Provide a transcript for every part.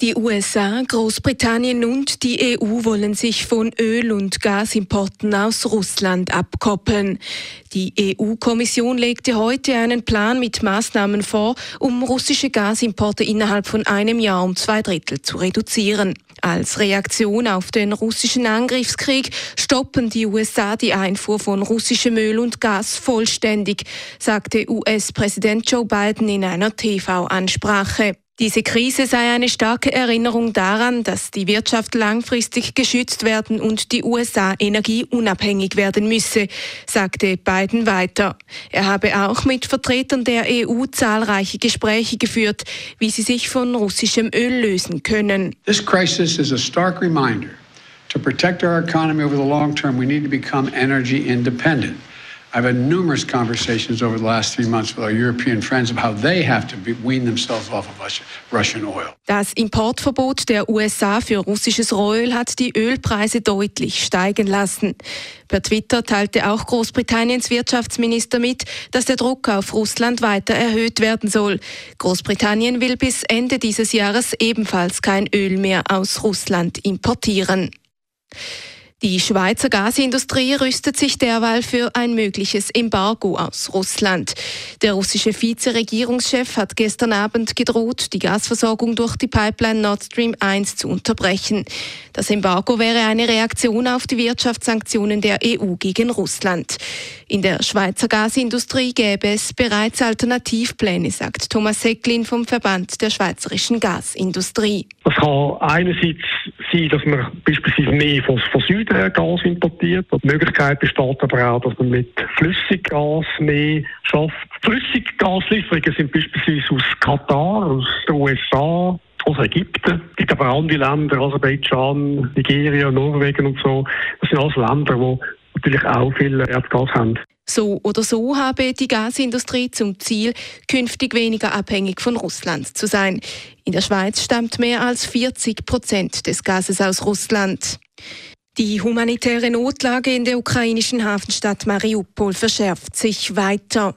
Die USA, Großbritannien und die EU wollen sich von Öl- und Gasimporten aus Russland abkoppeln. Die EU-Kommission legte heute einen Plan mit Maßnahmen vor, um russische Gasimporte innerhalb von einem Jahr um zwei Drittel zu reduzieren. Als Reaktion auf den russischen Angriffskrieg stoppen die USA die Einfuhr von russischem Öl und Gas vollständig, sagte US-Präsident Joe Biden in einer TV-Ansprache. Diese Krise sei eine starke Erinnerung daran, dass die Wirtschaft langfristig geschützt werden und die USA energieunabhängig werden müsse, sagte Biden weiter. Er habe auch mit Vertretern der EU zahlreiche Gespräche geführt, wie sie sich von russischem Öl lösen können. This crisis is a stark reminder. To protect our economy over the long term, we need to become energy independent. I've had numerous conversations over the last three months with our European friends of how they have to wean themselves off of Russian oil. Das Importverbot der USA für russisches Rohöl hat die Ölpreise deutlich steigen lassen. Per Twitter teilte auch Großbritanniens Wirtschaftsminister mit, dass der Druck auf Russland weiter erhöht werden soll. Großbritannien will bis Ende dieses Jahres ebenfalls kein Öl mehr aus Russland importieren. Die Schweizer Gasindustrie rüstet sich derweil für ein mögliches Embargo aus Russland. Der russische Vizeregierungschef hat gestern Abend gedroht, die Gasversorgung durch die Pipeline Nord Stream 1 zu unterbrechen. Das Embargo wäre eine Reaktion auf die Wirtschaftssanktionen der EU gegen Russland. In der Schweizer Gasindustrie gäbe es bereits Alternativpläne, sagt Thomas Secklin vom Verband der schweizerischen Gasindustrie. Das kann einerseits sein, dass man beispielsweise mehr von, von Süden her Gas importiert. Die Möglichkeit besteht aber auch, dass man mit Flüssiggas mehr schafft. Flüssiggaslieferungen sind beispielsweise aus Katar, aus den USA, aus Ägypten. Es gibt aber auch andere Länder, Aserbaidschan, Nigeria, Norwegen und so. Das sind alles Länder, die natürlich auch viel Erdgas haben. So oder so habe die Gasindustrie zum Ziel, künftig weniger abhängig von Russland zu sein. In der Schweiz stammt mehr als 40 Prozent des Gases aus Russland. Die humanitäre Notlage in der ukrainischen Hafenstadt Mariupol verschärft sich weiter.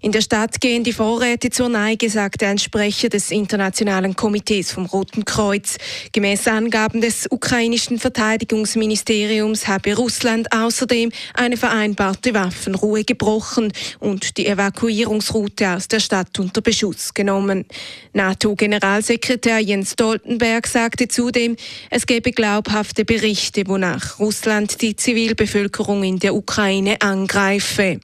In der Stadt gehen die Vorräte zur Neige, sagte ein Sprecher des Internationalen Komitees vom Roten Kreuz. Gemäß Angaben des ukrainischen Verteidigungsministeriums habe Russland außerdem eine vereinbarte Waffenruhe gebrochen und die Evakuierungsroute aus der Stadt unter Beschuss genommen. NATO-Generalsekretär Jens Stoltenberg sagte zudem, es gebe glaubhafte Berichte, wonach nach Russland die Zivilbevölkerung in der Ukraine angreife.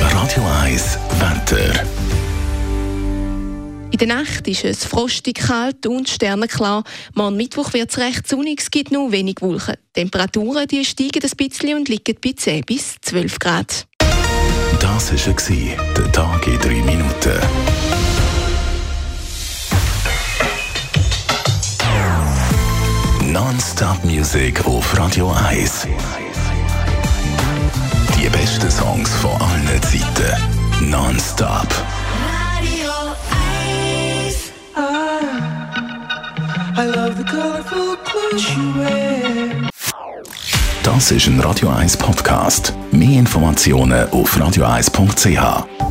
Radio 1 Wetter. In der Nacht ist es frostig kalt und sternenklar. Morgen Mittwoch wird es recht sonnig, es gibt nur wenig Wolken. Die Temperaturen die steigen ein bisschen und liegen bei 10 bis 12 Grad. Das war der Tag in 3 Minuten. Non-Stop Music auf Radio 1. Die besten Songs von allen Zeiten. Non-Stop. Radio 1. I, I love the colorful clothes you wear. Das ist ein Radio 1 Podcast. Mehr Informationen auf radio1.ch.